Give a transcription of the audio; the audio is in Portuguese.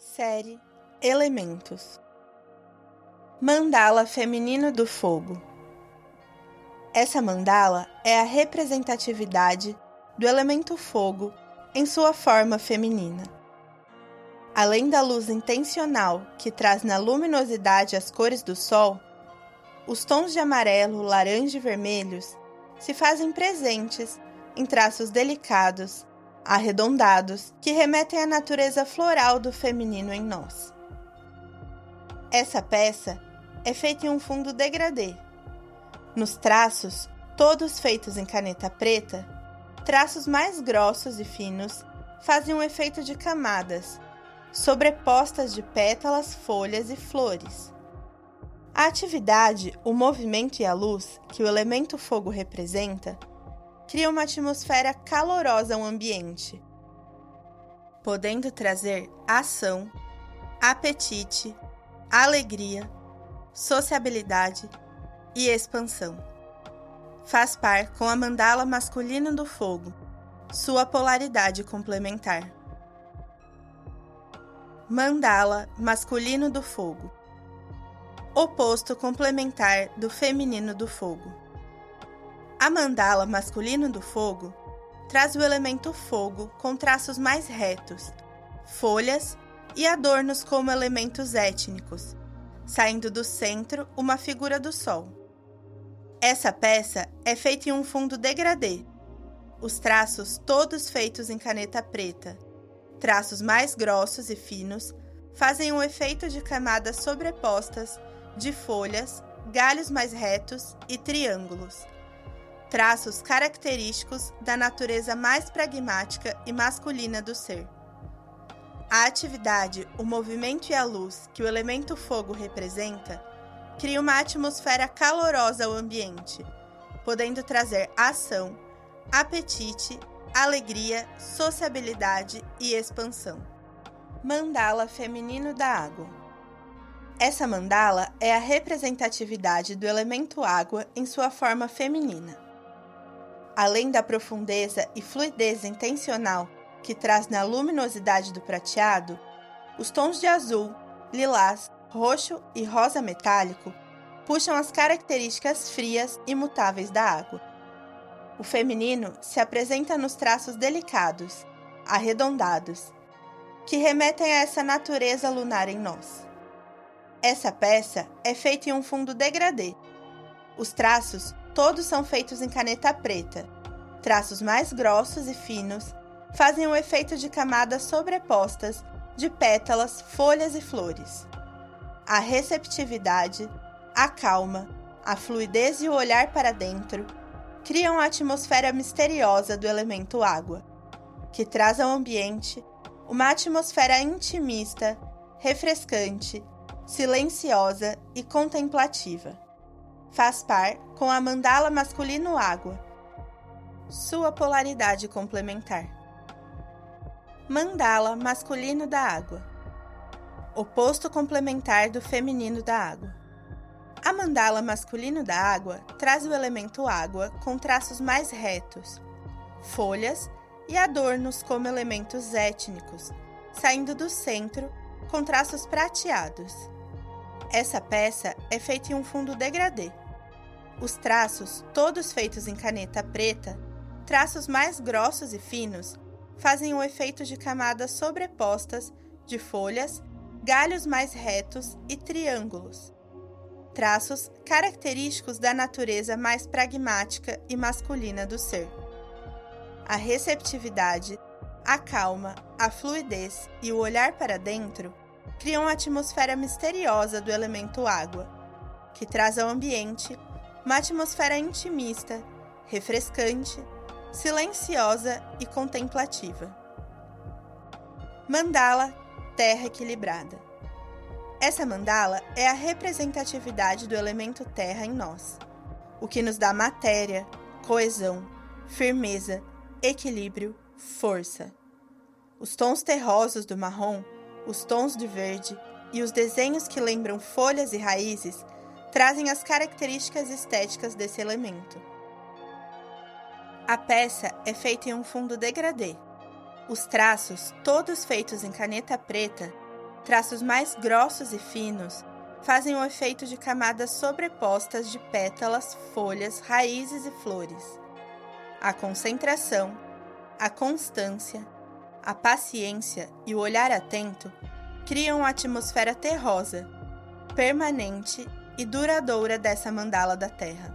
Série Elementos Mandala Feminino do Fogo Essa mandala é a representatividade do elemento fogo em sua forma feminina. Além da luz intencional que traz na luminosidade as cores do sol, os tons de amarelo, laranja e vermelhos se fazem presentes em traços delicados arredondados, que remetem à natureza floral do feminino em nós. Essa peça é feita em um fundo degradê. Nos traços, todos feitos em caneta preta, traços mais grossos e finos fazem um efeito de camadas, sobrepostas de pétalas, folhas e flores. A atividade, o movimento e a luz que o elemento fogo representa cria uma atmosfera calorosa ao ambiente, podendo trazer ação, apetite, alegria, sociabilidade e expansão. Faz par com a mandala masculina do fogo, sua polaridade complementar. Mandala masculino do fogo. Oposto complementar do feminino do fogo. A mandala masculino do fogo traz o elemento fogo com traços mais retos, folhas e adornos como elementos étnicos, saindo do centro uma figura do sol. Essa peça é feita em um fundo degradê, os traços todos feitos em caneta preta. Traços mais grossos e finos fazem um efeito de camadas sobrepostas de folhas, galhos mais retos e triângulos traços característicos da natureza mais pragmática e masculina do ser. A atividade, o movimento e a luz que o elemento fogo representa cria uma atmosfera calorosa ao ambiente, podendo trazer ação, apetite, alegria, sociabilidade e expansão. Mandala feminino da água. Essa mandala é a representatividade do elemento água em sua forma feminina além da profundeza e fluidez intencional que traz na luminosidade do prateado, os tons de azul, lilás, roxo e rosa metálico puxam as características frias e mutáveis da água. O feminino se apresenta nos traços delicados, arredondados, que remetem a essa natureza lunar em nós. Essa peça é feita em um fundo degradê. Os traços todos são feitos em caneta preta. Traços mais grossos e finos fazem o um efeito de camadas sobrepostas de pétalas, folhas e flores. A receptividade, a calma, a fluidez e o olhar para dentro criam a atmosfera misteriosa do elemento água, que traz ao ambiente uma atmosfera intimista, refrescante, silenciosa e contemplativa faz par com a mandala masculino água. Sua polaridade complementar. Mandala masculino da água. Oposto complementar do feminino da água. A mandala masculino da água traz o elemento água com traços mais retos, folhas e adornos como elementos étnicos, saindo do centro com traços prateados. Essa peça é feita em um fundo degradê. Os traços, todos feitos em caneta preta, traços mais grossos e finos, fazem o efeito de camadas sobrepostas de folhas, galhos mais retos e triângulos. Traços característicos da natureza mais pragmática e masculina do ser. A receptividade, a calma, a fluidez e o olhar para dentro criam a atmosfera misteriosa do elemento água, que traz ao ambiente uma atmosfera intimista, refrescante, silenciosa e contemplativa. Mandala Terra Equilibrada. Essa mandala é a representatividade do elemento terra em nós, o que nos dá matéria, coesão, firmeza, equilíbrio, força. Os tons terrosos do marrom os tons de verde e os desenhos que lembram folhas e raízes trazem as características estéticas desse elemento. A peça é feita em um fundo degradê. Os traços, todos feitos em caneta preta, Traços mais grossos e finos fazem o efeito de camadas sobrepostas de pétalas, folhas, raízes e flores. A concentração, a constância, a paciência e o olhar atento criam uma atmosfera terrosa, permanente e duradoura dessa mandala da Terra.